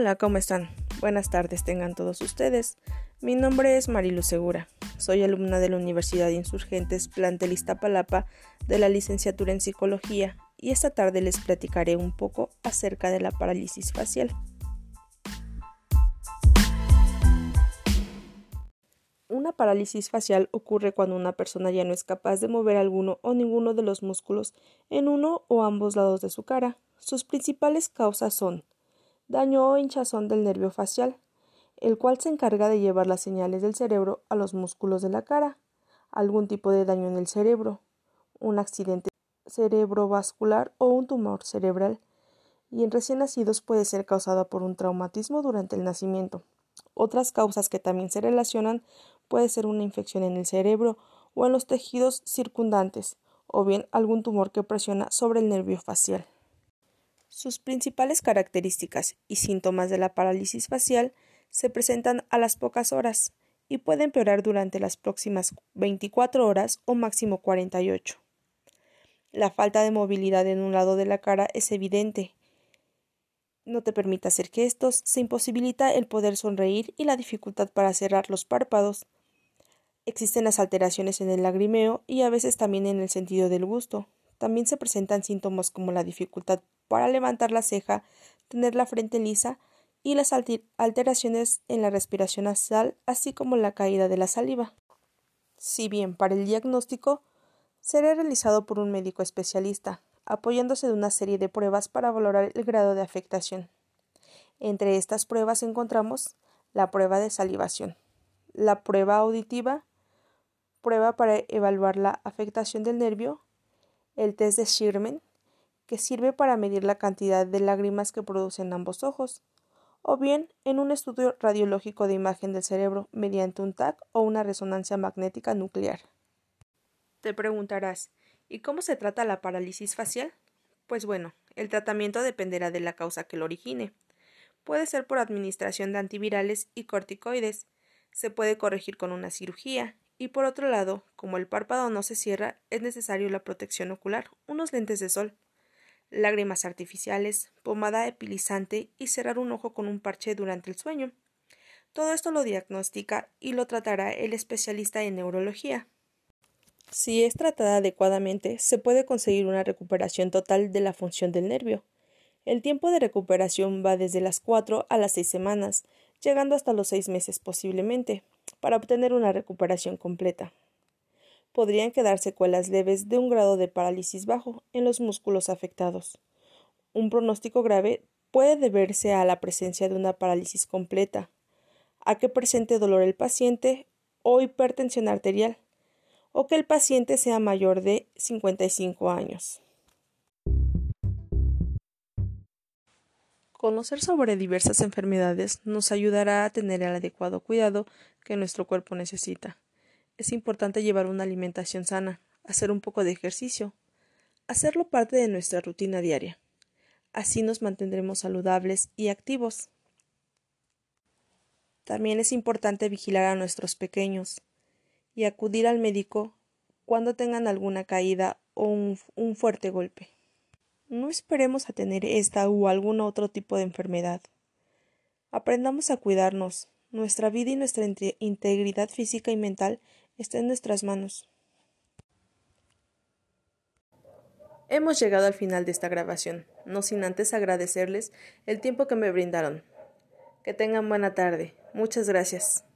Hola, ¿cómo están? Buenas tardes tengan todos ustedes. Mi nombre es Marilu Segura. Soy alumna de la Universidad de Insurgentes Plantel Iztapalapa de la licenciatura en Psicología y esta tarde les platicaré un poco acerca de la parálisis facial. Una parálisis facial ocurre cuando una persona ya no es capaz de mover alguno o ninguno de los músculos en uno o ambos lados de su cara. Sus principales causas son daño o hinchazón del nervio facial, el cual se encarga de llevar las señales del cerebro a los músculos de la cara, algún tipo de daño en el cerebro, un accidente cerebrovascular o un tumor cerebral, y en recién nacidos puede ser causada por un traumatismo durante el nacimiento. Otras causas que también se relacionan puede ser una infección en el cerebro o en los tejidos circundantes, o bien algún tumor que presiona sobre el nervio facial. Sus principales características y síntomas de la parálisis facial se presentan a las pocas horas y pueden empeorar durante las próximas 24 horas o máximo 48. La falta de movilidad en un lado de la cara es evidente. No te permite hacer gestos, se imposibilita el poder sonreír y la dificultad para cerrar los párpados. Existen las alteraciones en el lagrimeo y a veces también en el sentido del gusto. También se presentan síntomas como la dificultad para levantar la ceja, tener la frente lisa y las alteraciones en la respiración nasal, así como la caída de la saliva. Si bien para el diagnóstico será realizado por un médico especialista, apoyándose de una serie de pruebas para valorar el grado de afectación. Entre estas pruebas encontramos la prueba de salivación, la prueba auditiva, prueba para evaluar la afectación del nervio, el test de Schirmen, que sirve para medir la cantidad de lágrimas que producen ambos ojos, o bien en un estudio radiológico de imagen del cerebro mediante un TAC o una resonancia magnética nuclear. Te preguntarás, ¿y cómo se trata la parálisis facial? Pues bueno, el tratamiento dependerá de la causa que lo origine. Puede ser por administración de antivirales y corticoides, se puede corregir con una cirugía, y por otro lado, como el párpado no se cierra, es necesario la protección ocular, unos lentes de sol, lágrimas artificiales, pomada epilizante y cerrar un ojo con un parche durante el sueño. Todo esto lo diagnostica y lo tratará el especialista en neurología. Si es tratada adecuadamente, se puede conseguir una recuperación total de la función del nervio. El tiempo de recuperación va desde las cuatro a las seis semanas, llegando hasta los seis meses posiblemente, para obtener una recuperación completa. Podrían quedar secuelas leves de un grado de parálisis bajo en los músculos afectados. Un pronóstico grave puede deberse a la presencia de una parálisis completa, a que presente dolor el paciente o hipertensión arterial, o que el paciente sea mayor de 55 años. Conocer sobre diversas enfermedades nos ayudará a tener el adecuado cuidado que nuestro cuerpo necesita. Es importante llevar una alimentación sana, hacer un poco de ejercicio, hacerlo parte de nuestra rutina diaria. Así nos mantendremos saludables y activos. También es importante vigilar a nuestros pequeños y acudir al médico cuando tengan alguna caída o un, fuerte golpe. No esperemos a tener esta o algún otro tipo de enfermedad. Aprendamos a cuidarnos. Nuestra vida y nuestra integridad física y mental está en nuestras manos. Hemos llegado al final de esta grabación, no sin antes agradecerles el tiempo que me brindaron. Que tengan buena tarde. Muchas gracias.